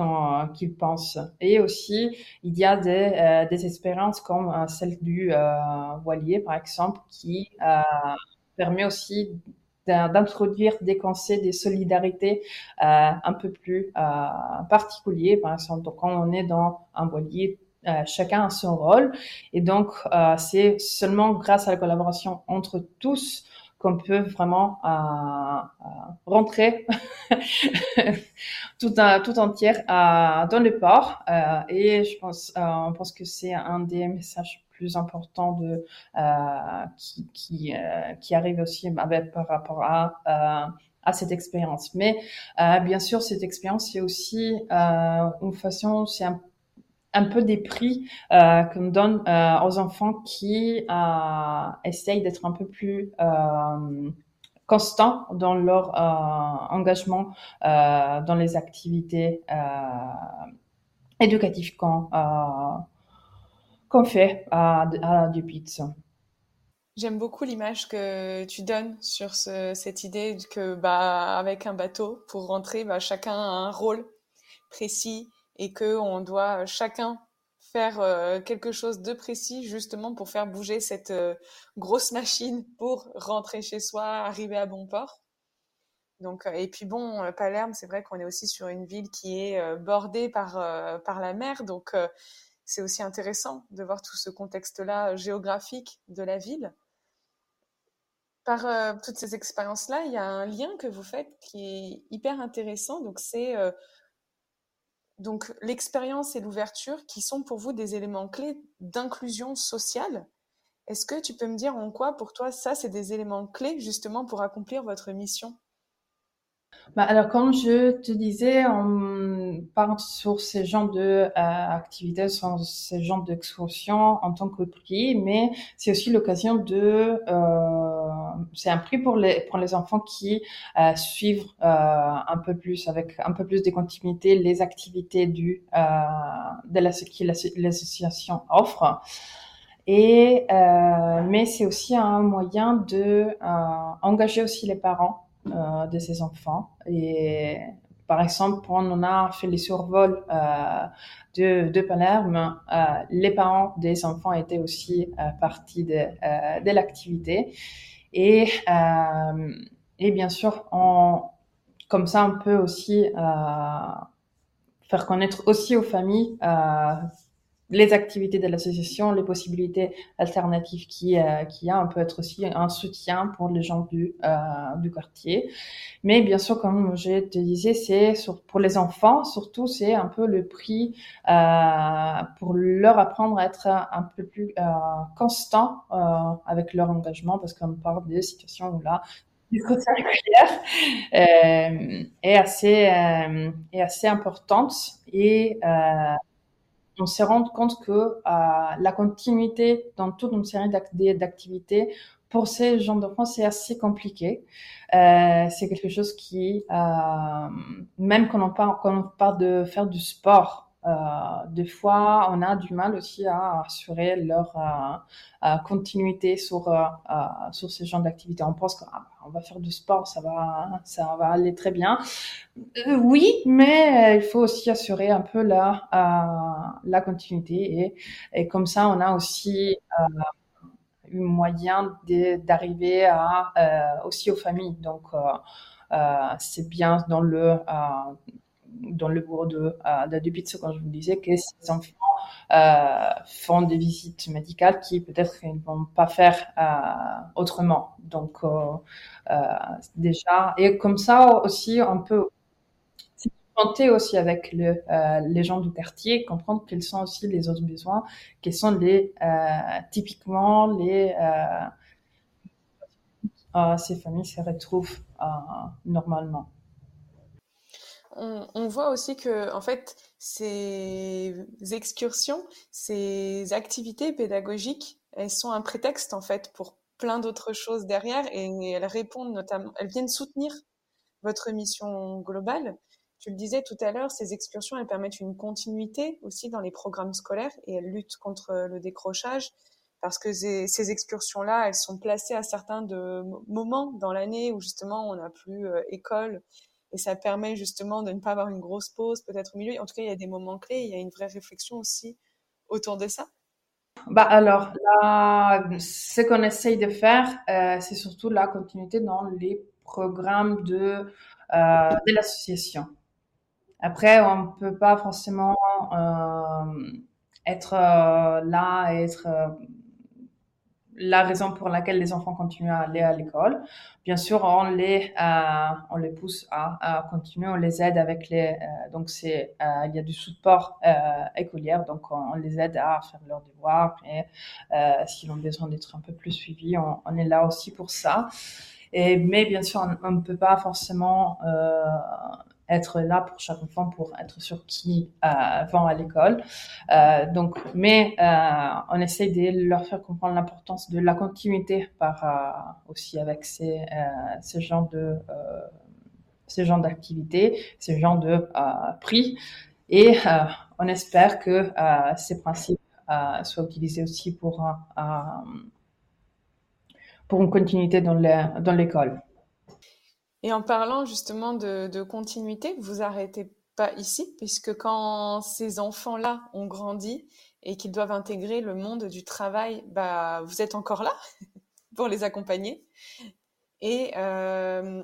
qu'ils pensent. Et aussi, il y a des, des expériences comme celle du voilier, par exemple, qui permet aussi d'introduire des concepts de solidarité euh, un peu plus euh, particuliers. Par exemple, donc, quand on est dans un voilier, euh, chacun a son rôle. Et donc, euh, c'est seulement grâce à la collaboration entre tous qu'on peut vraiment euh, euh rentrer tout, un, tout entière dans le port. et je pense, on pense que c'est un des messages plus important de euh, qui qui, euh, qui arrive aussi avec, par rapport à euh, à cette expérience. Mais bien sûr, cette expérience c'est aussi une façon, c'est un un peu des prix euh, qu'on donne euh, aux enfants qui euh, essayent d'être un peu plus euh, constants dans leur engagement dans les activités éducatives quand qu'on fait à, à. J'aime beaucoup l'image que tu donnes sur cette idée que, bah, avec un bateau, pour rentrer, bah, chacun a un rôle précis et que on doit chacun faire euh, quelque chose de précis justement pour faire bouger cette euh, grosse machine pour rentrer chez soi, arriver à bon port. Donc, euh, et puis bon, Palerme, c'est vrai qu'on est aussi sur une ville qui est bordée par, par la mer, donc c'est aussi intéressant de voir tout ce contexte-là géographique de la ville. Par euh, toutes ces expériences-là, il y a un lien que vous faites qui est hyper intéressant. Donc c'est euh, l'expérience et l'ouverture qui sont pour vous des éléments clés d'inclusion sociale. Est-ce que tu peux me dire en quoi pour toi ça c'est des éléments clés justement pour accomplir votre mission? Bah, alors, comme je te disais, on part sur ces genres de euh, activités, sur ces genres d'excursions en tant que prix, mais c'est aussi l'occasion de, euh, c'est un prix pour les pour les enfants qui euh, suivent euh, un peu plus avec un peu plus de continuité les activités du euh, de la qui l'association offre. Et euh, mais c'est aussi un moyen de engager aussi les parents euh, de ces enfants. Et par exemple, on a fait les survols euh, de, de Palerme. Euh, les parents des enfants étaient aussi euh, partie de, euh, de l'activité. Et, euh, et bien sûr, on, comme ça, on peut aussi faire connaître aussi aux familles les activités de l'association, les possibilités alternatives qui euh, qui a, on peut être aussi un soutien pour les gens du euh, du quartier. Mais bien sûr, comme je te disais, c'est pour les enfants surtout, c'est un peu le prix euh, pour leur apprendre à être un peu plus euh, constant euh, avec leur engagement, parce qu'on parle des situations où là du quotidien euh, est assez est assez importante et euh, on s'est rendu compte que euh, la continuité dans toute une série d'activités pour ces gens d'enfants, c'est assez compliqué. Euh, c'est quelque chose qui, euh, même quand on parle, quand on parle de faire du sport, des fois, on a du mal aussi à assurer leur continuité sur, sur ces genres d'activités. On pense qu'on ah, va faire du sport, ça va, ça va aller très bien. oui, mais il faut aussi assurer un peu la, la continuité et, et comme ça, on a aussi un moyen d'arriver euh, aussi aux familles. Donc, euh, euh, c'est bien dans le dans le bureau de, de quand je vous disais que ces enfants font des visites médicales qui peut-être ils vont pas faire autrement. Donc déjà et comme ça aussi on peut aussi avec le, euh, les gens du quartier, comprendre quels sont aussi les autres besoins, quels sont les euh, typiquement les euh, ces familles se retrouvent normalement. On, voit aussi que en fait ces excursions, ces activités pédagogiques, elles sont un prétexte en fait pour plein d'autres choses derrière et elles répondent notamment, elles viennent soutenir votre mission globale. Tu le disais tout à l'heure, ces excursions, elles permettent une continuité aussi dans les programmes scolaires et elles luttent contre le décrochage parce que ces, excursions-là, elles sont placées à certains moments dans l'année où justement on n'a plus euh, école et ça permet justement de ne pas avoir une grosse pause peut-être au milieu. En tout cas, il y a des moments clés, il y a une vraie réflexion aussi autour de ça. Bah alors, là, ce qu'on essaye de faire, euh, c'est surtout la continuité dans les programmes de, euh, l'association. Après, on ne peut pas forcément euh, être là et être la raison pour laquelle les enfants continuent à aller à l'école. Bien sûr, on les on les pousse à, à, continuer, on les aide avec les donc c'est il y a du support écolière, donc on, les aide à faire leurs devoirs et s'ils ont besoin d'être un peu plus suivis, on, on, est là aussi pour ça. Et mais bien sûr, on ne peut pas forcément être là pour chaque enfant pour être sûr qui euh, va à l'école. Euh, donc, mais euh, on essaie de leur faire comprendre l'importance de la continuité par euh, aussi avec ces euh, ces genres de euh, ces genres d'activités, ces genres de prix. Et on espère que ces principes soient utilisés aussi pour pour une continuité dans l'école. Et en parlant justement de, continuité, vous arrêtez pas ici, puisque quand ces enfants-là ont grandi et qu'ils doivent intégrer le monde du travail, bah, vous êtes encore là pour les accompagner. Et euh,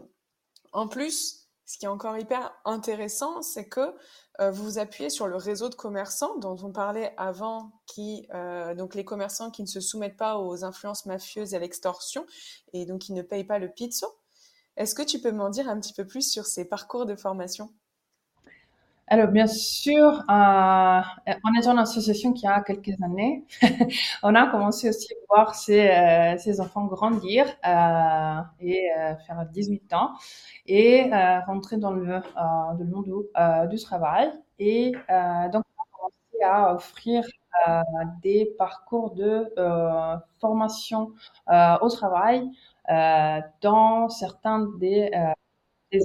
en plus, ce qui est encore hyper intéressant, c'est que euh, vous vous appuyez sur le réseau de commerçants dont on parlait avant, qui euh, donc les commerçants qui ne se soumettent pas aux influences mafieuses et à l'extorsion, et donc qui ne payent pas le pizzo. Est-ce que tu peux m'en dire un petit peu plus sur ces parcours de formation? Alors, bien sûr, euh, on est une association qui a quelques années. on a commencé aussi à voir ces, euh, enfants grandir euh, et euh, faire 18 ans et rentrer dans le, dans le monde du, travail. Et donc, on a commencé à offrir des parcours de formation au travail euh, dans certains des, euh, des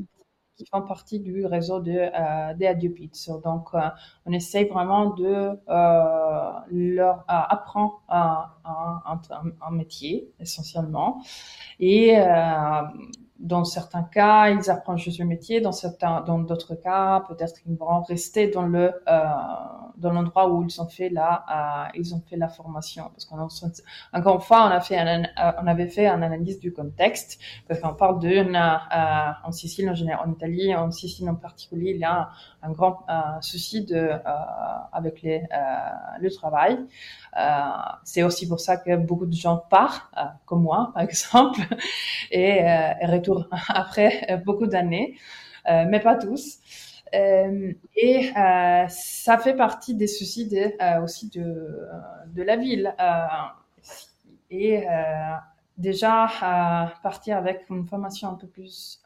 qui font partie du réseau de, euh, des Adiopites. Donc, euh, on essaye vraiment de euh, leur apprendre un, un, un, métier essentiellement. Et dans certains cas, ils apprennent juste le métier. Dans certains, dans d'autres cas, peut-être qu'ils vont rester dans le euh, dans l'endroit où ils ont fait la euh, ils ont fait la formation. Parce qu'on encore une fois, on a fait un, euh, on avait fait une analyse du contexte parce qu'on parle de euh, en Sicile en général, en Italie, en Sicile en particulier, il y a un, grand euh, souci de euh, avec les le travail. c'est aussi pour ça que beaucoup de gens partent, comme moi par exemple, et, et après euh, beaucoup d'années, euh, mais pas tous. Euh, et ça fait partie des soucis de, aussi de, de la ville. et déjà partir avec une formation un peu plus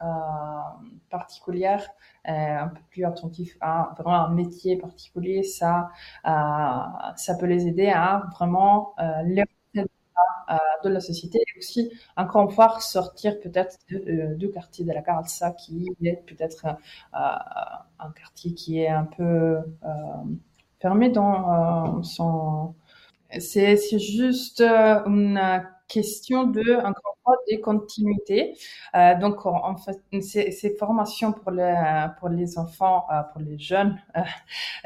particulière, un peu plus attentif à vraiment un métier particulier, ça, ça peut les aider à vraiment les euh, de la société et aussi encore une fois sortir peut-être euh, du quartier de la Carlsa qui est peut-être euh, un quartier qui est un peu fermé dans son... C'est juste une question de, encore des continuités. Euh, donc, en fait, ces, ces, formations pour les, pour les enfants, euh, pour les jeunes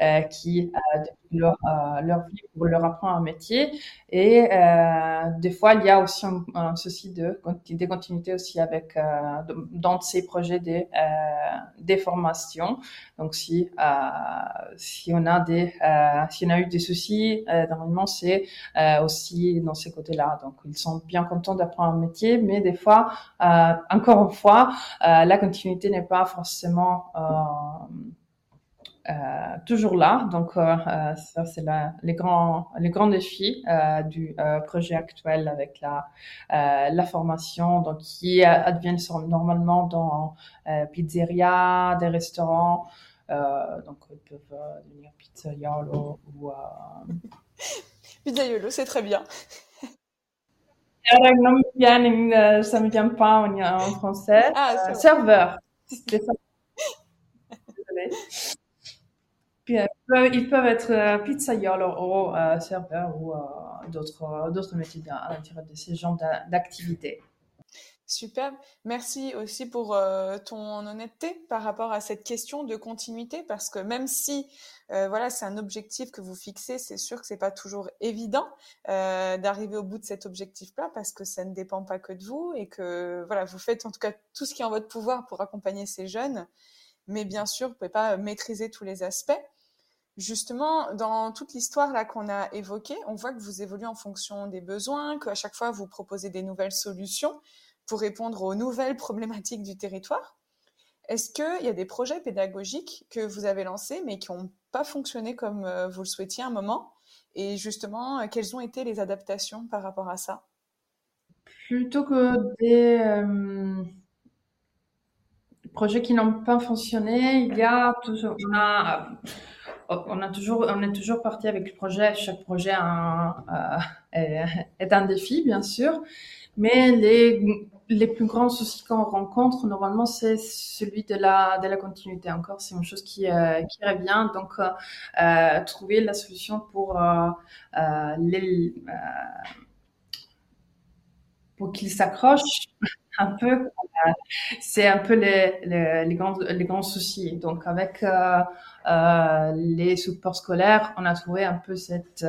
euh, qui, leur, leur vie, pour leur apprendre un métier. Et des fois, il y a aussi un, souci de, des continuités aussi avec, dans ces projets des, des formations. Donc, si, si on a des, si on a eu des soucis, normalement, c'est aussi dans ces côtés-là. Donc, ils sont bien contents d'apprendre un métier, mais des fois, euh, encore une fois, euh, la continuité n'est pas forcément euh, toujours là. Donc, ça, c'est les grands, les grands défis du projet actuel avec la, la formation, donc qui adviennent normalement dans pizzeria, des restaurants. donc, ils peuvent devenir pizzaiolo ou. Pizzaiolo, c'est très bien. Alors, non euh, ça me vient pas en, français. Ah, serveur. Désolée. Puis, euh, ils peuvent être euh, pizzaiolo ou euh, serveur ou d'autres d'autres métiers à l'intérieur de ces genres d'activités. Superbe. Merci aussi pour ton honnêteté par rapport à cette question de continuité, parce que même si euh, voilà, c'est un objectif que vous fixez. C'est sûr que c'est pas toujours évident euh, d'arriver au bout de cet objectif-là parce que ça ne dépend pas que de vous et que voilà, vous faites en tout cas tout ce qui est en votre pouvoir pour accompagner ces jeunes. Mais bien sûr, vous pouvez pas maîtriser tous les aspects. Justement, dans toute l'histoire là qu'on a évoquée, on voit que vous évoluez en fonction des besoins, qu'à chaque fois vous proposez des nouvelles solutions pour répondre aux nouvelles problématiques du territoire. Est-ce qu'il y a des projets pédagogiques que vous avez lancés mais qui n'ont pas fonctionné comme euh, vous le souhaitiez à un moment? Et justement, euh, quelles ont été les adaptations par rapport à ça? Plutôt que des euh, projets qui n'ont pas fonctionné, il y a toujours, on a, on a toujours, on est toujours parti avec le projet. Chaque projet est un défi, bien sûr, mais les les plus grands soucis qu'on rencontre normalement, c'est celui de la de la continuité. Encore, c'est une chose qui euh, qui revient. Donc, euh, euh trouver la solution pour euh, euh les pour qu'ils s'accrochent un peu. c'est un peu les, les, les, grands les grands soucis. Donc, avec les supports scolaires, on a trouvé un peu cette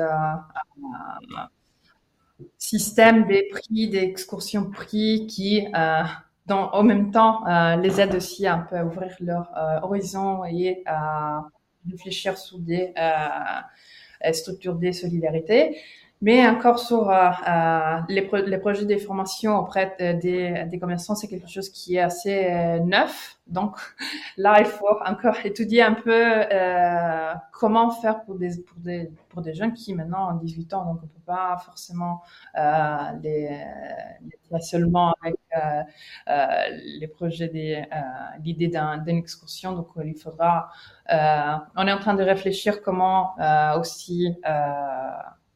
système des prix, des excursions prix qui, euh, dans, en même temps, euh, les aide aussi un peu à ouvrir leur euh, horizon et à réfléchir sur des structures de solidarité. Mais encore sur euh, euh, les, les, projets de formation auprès des, des commerçants, c'est quelque chose qui est assez euh, neuf. Donc là, il faut encore étudier un peu euh, comment faire pour des, pour, des, pour des jeunes qui maintenant ont 18 ans. Donc on peut pas forcément euh, les, les seulement avec les projets, des, l'idée d'une excursion. Donc il faudra... on est en train de réfléchir comment aussi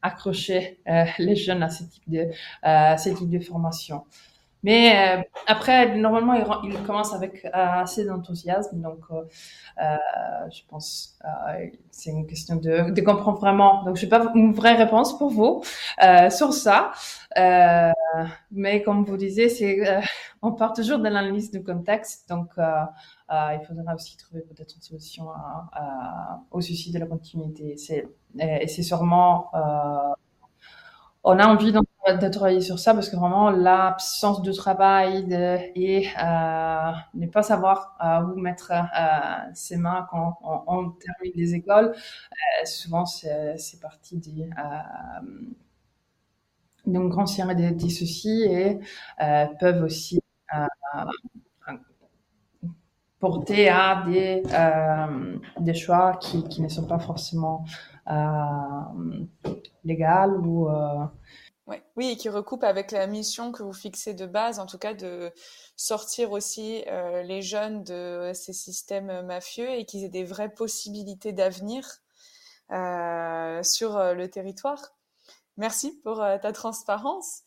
accrocher euh, les jeunes à ce type de, euh, ce formation. Mais euh, après, normalement, il, il commence avec assez d'enthousiasme. Donc, je pense c'est une question de, comprendre vraiment. Donc, je n'ai pas une vraie réponse pour vous sur ça. mais comme vous disiez, on part toujours de l'analyse du contexte. Donc, il faudra aussi trouver peut-être une solution au souci de la continuité. Et, c'est sûrement, euh, on a envie de travailler sur ça parce que vraiment l'absence de travail et euh, ne pas savoir euh, où mettre euh, ses mains quand on, termine les écoles, euh, souvent c'est, c'est parti des donc grand des, des soucis et peuvent aussi porter à des, des choix qui, qui ne sont pas forcément euh, légal ou euh, Oui, et qui recoupe avec la mission que vous fixez de base, en tout cas de sortir aussi euh, les jeunes de ces systèmes mafieux et qu'ils aient des vraies possibilités d'avenir sur le territoire. Merci pour ta transparence.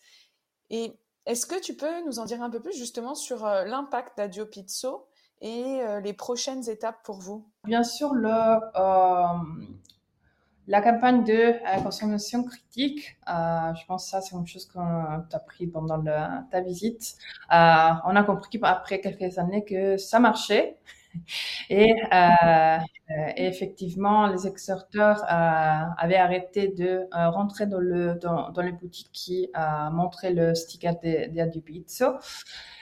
Et est-ce que tu peux nous en dire un peu plus justement sur l'impact d'Adio Pizzo et les prochaines étapes pour vous? Bien sûr, le, la campagne de consommation critique, je pense que ça c'est une chose qu'on a appris pendant ta visite. on a compris après quelques années que ça marchait. Et, euh, et, effectivement, les exporteurs euh, avaient arrêté de euh, rentrer dans, le, dans, dans les boutiques qui euh, montraient le sticker de, de.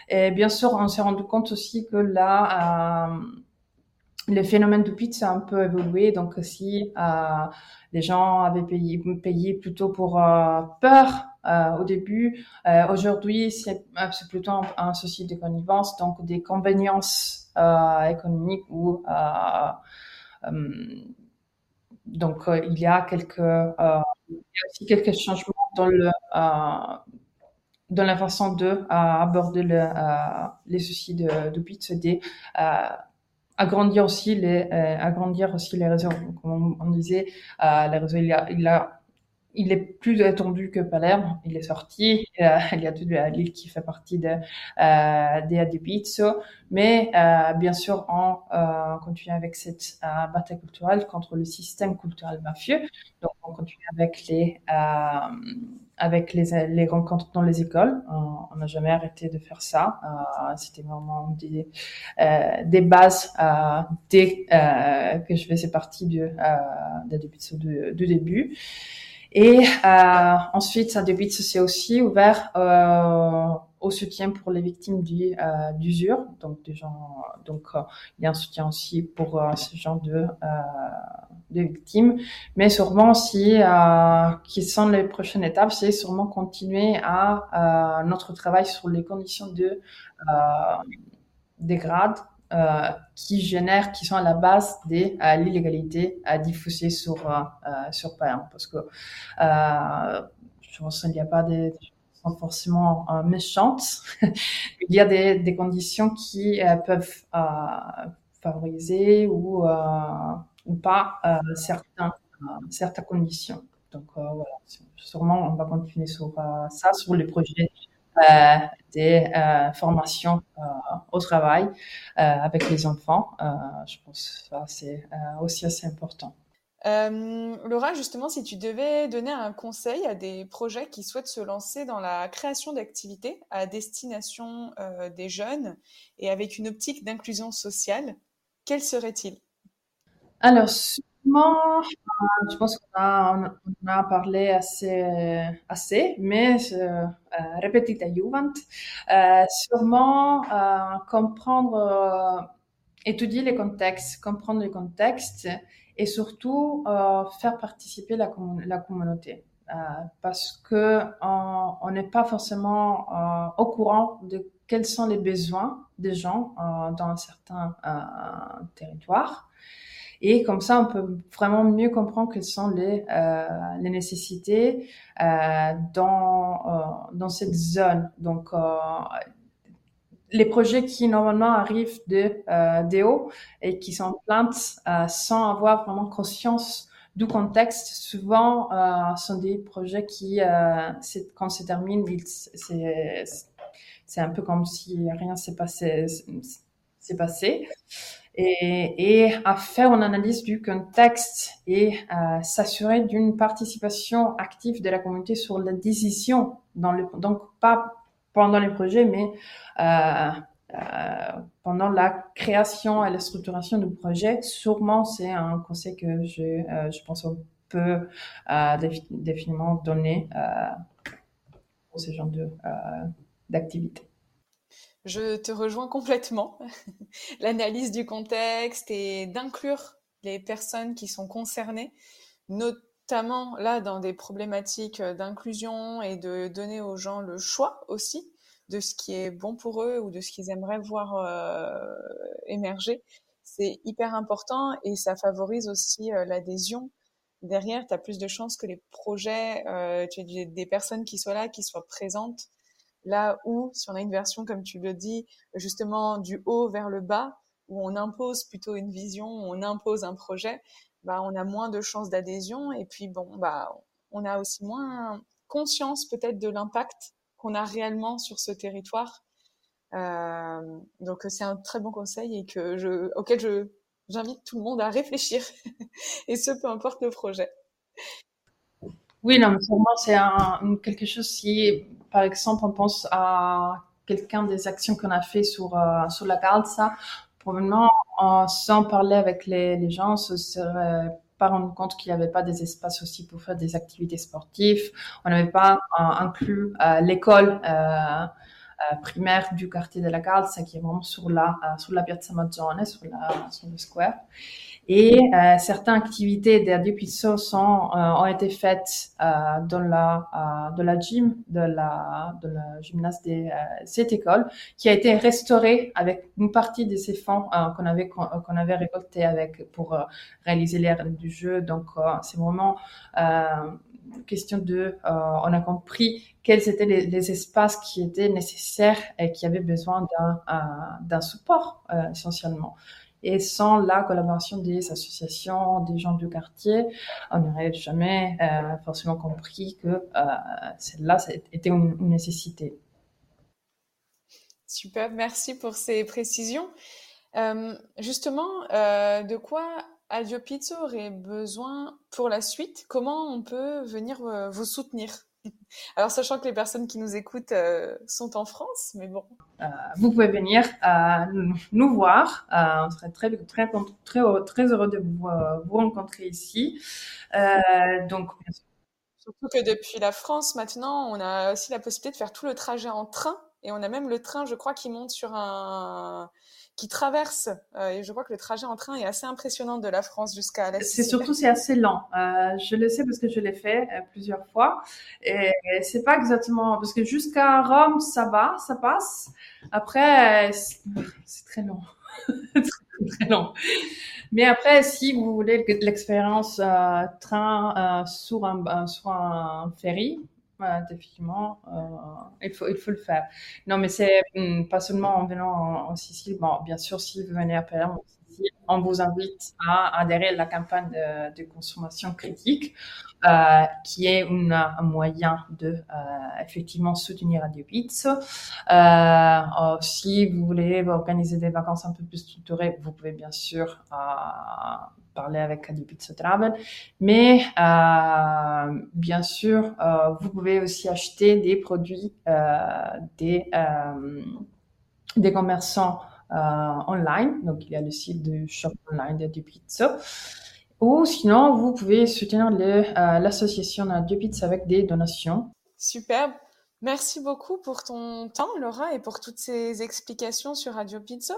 Et bien sûr, on s'est rendu compte aussi que là, euh, le phénomène de pizza a un peu évolué. Donc, si euh, les gens avaient payé, payé plutôt pour euh, peur euh, au début, aujourd'hui, c'est plutôt un, souci de connivence, donc des conveniences euh, économique ou euh, euh, donc il y a quelques aussi quelques changements dans la façon de aborder le, les soucis de, de bits, c'est agrandir aussi les agrandir aussi les réseaux. Comme on, disait, les réseaux il y a il est plus étendu que Palerme. Il est sorti. Euh, il y a toute l'île qui fait partie de, euh, des Adibizzo. Mais euh, bien sûr, on euh, continue avec cette euh, bataille culturelle contre le système culturel mafieux. Donc, on continue avec les euh, avec les, les rencontres dans les écoles. On n'a jamais arrêté de faire ça. C'était vraiment des des bases dès que je faisais partie de du, du début. Et euh, ensuite, ça débute, c'est aussi ouvert euh, au soutien pour les victimes euh, d'usure. Donc, des gens, donc euh, il y a un soutien aussi pour euh, ce genre de, euh, de victimes. Mais sûrement aussi, qui sont les prochaines étapes, c'est sûrement continuer à notre travail sur les conditions de des grades euh, qui génèrent, qui sont à la base de euh, l'illégalité à diffuser sur euh, sur Paris, parce que je pense qu'il n'y a pas sont forcément méchantes. Il y a des, conditions qui peuvent favoriser ou ou pas certains certaines conditions. Donc voilà, sûrement on va continuer sur ça, sur les projets euh, des euh, formations euh, au travail avec les enfants. je pense que ça, c'est aussi assez important. Laura, justement, si tu devais donner un conseil à des projets qui souhaitent se lancer dans la création d'activités à destination des jeunes et avec une optique d'inclusion sociale, quel serait-il? Alors, sûrement, je pense qu'on a, on a parlé assez, assez mais euh, repetita juvent, euh, sûrement euh, comprendre, étudier les contextes, comprendre les contextes et surtout faire participer la, la communauté. Euh, parce que on n'est pas forcément euh, au courant de quels sont les besoins des gens euh, dans un certain territoire. Et comme ça, on peut vraiment mieux comprendre quelles sont les, euh, nécessités euh, dans, euh, dans cette zone. Donc, les projets qui normalement arrivent de euh, des et qui sont plaintes euh, sans avoir vraiment conscience du contexte, souvent euh, sont des projets qui, quand se termine, c'est un peu comme si rien s'est s'est passé et, et, à faire une analyse du contexte et euh, s'assurer d'une participation active de la communauté sur la décision dans le donc pas pendant les projets mais euh, euh, pendant la création et la structuration du projet. Sûrement c'est un conseil que je euh, je pense on peut euh, définitivement donner euh, pour ce genre de d'activité je te rejoins complètement. L'analyse du contexte et d'inclure les personnes qui sont concernées, notamment là dans des problématiques d'inclusion et de donner aux gens le choix aussi de ce qui est bon pour eux ou de ce qu'ils aimeraient voir euh, émerger. C'est hyper important et ça favorise aussi euh, l'adhésion. Derrière, tu as plus de chances que les projets, euh, tu aies des personnes qui soient là, qui soient présentes Là où, si on a une version, comme tu le dis, justement du haut vers le bas, où on impose plutôt une vision, on impose un projet, bah, on a moins de chances d'adhésion. Et puis, bon, bah, on a aussi moins conscience peut-être de l'impact qu'on a réellement sur ce territoire. Euh, donc, c'est un très bon conseil et que je, auquel je, j'invite tout le monde à réfléchir. et ce, peu importe le projet. Oui, non, mais sûrement, c'est quelque chose si, par exemple, on pense à quelqu'un des actions qu'on a fait sur, euh, sur la garde, ça, probablement, sans parler avec les, les gens, ce serait pas rendu compte qu'il n'y avait pas des espaces aussi pour faire des activités sportives. On n'avait pas euh, inclus euh, l'école primaire du quartier de la Garde, ça qui est vraiment sur la, sur la Piazza Maggiore, sur, la, sur le square. Et euh, certaines activités d'Adio Pizzo sont, euh, ont été faites euh, dans la, euh, de la gym, de la, de la gymnase de cette école, qui a été restaurée avec une partie de ces fonds qu'on avait qu'on avait récolté avec pour réaliser les règles du jeu. Donc c'est vraiment question de, on a compris quels étaient les, les, espaces qui étaient nécessaires et qui avaient besoin d'un d'un support essentiellement. Et sans la collaboration des associations, des gens du quartier, on n'aurait jamais euh, forcément compris que euh, celle-là était une, nécessité. Super, merci pour ces précisions. Euh, justement, de quoi Adio Pizzo aurait besoin pour la suite? Comment on peut venir vous soutenir? Alors, sachant que les personnes qui nous écoutent euh, sont en France, mais bon. Euh, vous pouvez venir euh, nous voir. on serait très, très, très, très heureux de vous, vous rencontrer ici. donc, Surtout que depuis la France, maintenant, on a aussi la possibilité de faire tout le trajet en train. Et on a même le train, je crois, qui monte sur un, qui traverse. Euh, et je crois que le trajet en train est assez impressionnant de la France jusqu'à la C'est surtout c'est assez lent. Euh, je le sais parce que je l'ai fait euh, plusieurs fois. Et c'est pas exactement parce que jusqu'à Rome ça va, ça passe. Après c'est très long. très, long. Mais après, si vous voulez l'expérience train sur un sur un ferry, effectivement, euh, il, faut, il faut le faire. Non, mais c'est hmm, pas seulement en venant en, Sicile. Bon, bien sûr, si vous venez à Palerme, on vous invite à adhérer à la campagne de, consommation critique, euh, qui est un moyen de euh, effectivement soutenir Radio Pizza. Euh, si vous voulez organiser des vacances un peu plus structurées, vous pouvez bien sûr parler avec Radio Pizza Travel. Mais euh, bien sûr, euh, vous pouvez aussi acheter des produits euh, des, des commerçants online. Donc, il y a le site de shop online de Pizza. Ou sinon, vous pouvez soutenir l'association Radio Pizza avec des donations. Superbe. Merci beaucoup pour ton temps, Laura, et pour toutes ces explications sur Radio Pizza.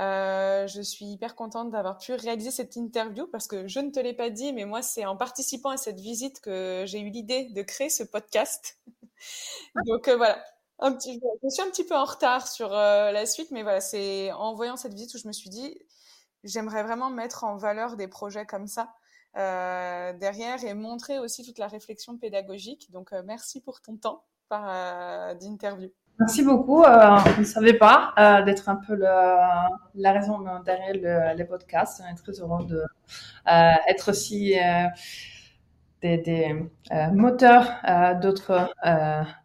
Euh, je suis hyper contente d'avoir pu réaliser cette interview parce que je ne te l'ai pas dit, mais moi, c'est en participant à cette visite que j'ai eu l'idée de créer ce podcast. Donc euh, voilà, je suis un petit peu en retard sur euh, la suite, mais voilà, c'est en voyant cette visite où je me suis dit, j'aimerais vraiment mettre en valeur des projets comme ça derrière et montrer aussi toute la réflexion pédagogique. Donc merci pour ton temps d'interview. Merci beaucoup. Euh, on ne savait pas euh, d'être un peu la raison derrière le, les podcasts. On est très heureux de euh, être aussi euh, des, euh, moteurs d'autres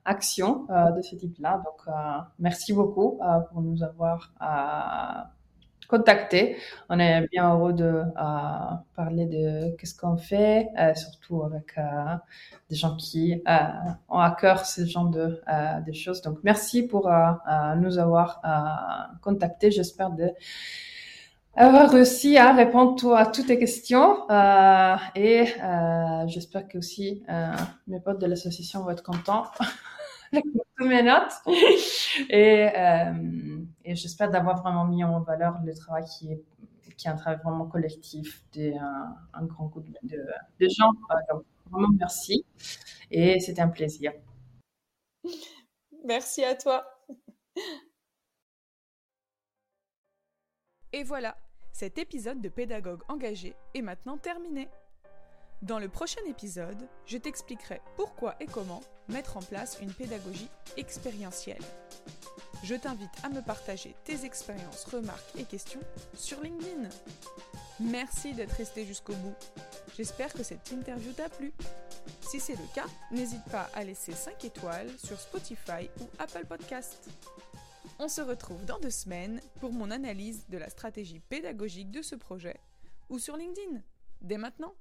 actions de ce type-là. Donc, merci beaucoup pour nous avoir contacter. On est bien heureux de euh, parler de qu'est-ce qu'on fait, euh, surtout avec euh, des gens qui ont à cœur ce genre de, de choses. Donc, merci pour nous avoir contactés. J'espère de avoir réussi à répondre à toutes tes questions et j'espère que aussi mes potes de l'association vont être contents mes notes. Et, euh, et j'espère d'avoir vraiment mis en valeur le travail qui est, qui est un travail vraiment collectif d'un un, un, grand groupe de, de gens. Donc, vraiment merci. Et c'était un plaisir. Merci à toi. Et voilà, cet épisode de Pédagogue engagé est maintenant terminé. Dans le prochain épisode, je t'expliquerai pourquoi et comment mettre en place une pédagogie expérientielle. Je t'invite à me partager tes expériences, remarques et questions sur LinkedIn. Merci d'être resté jusqu'au bout. J'espère que cette interview t'a plu. Si c'est le cas, n'hésite pas à laisser 5 étoiles sur Spotify ou Apple Podcast. On se retrouve dans deux semaines pour mon analyse de la stratégie pédagogique de ce projet ou sur LinkedIn. Dès maintenant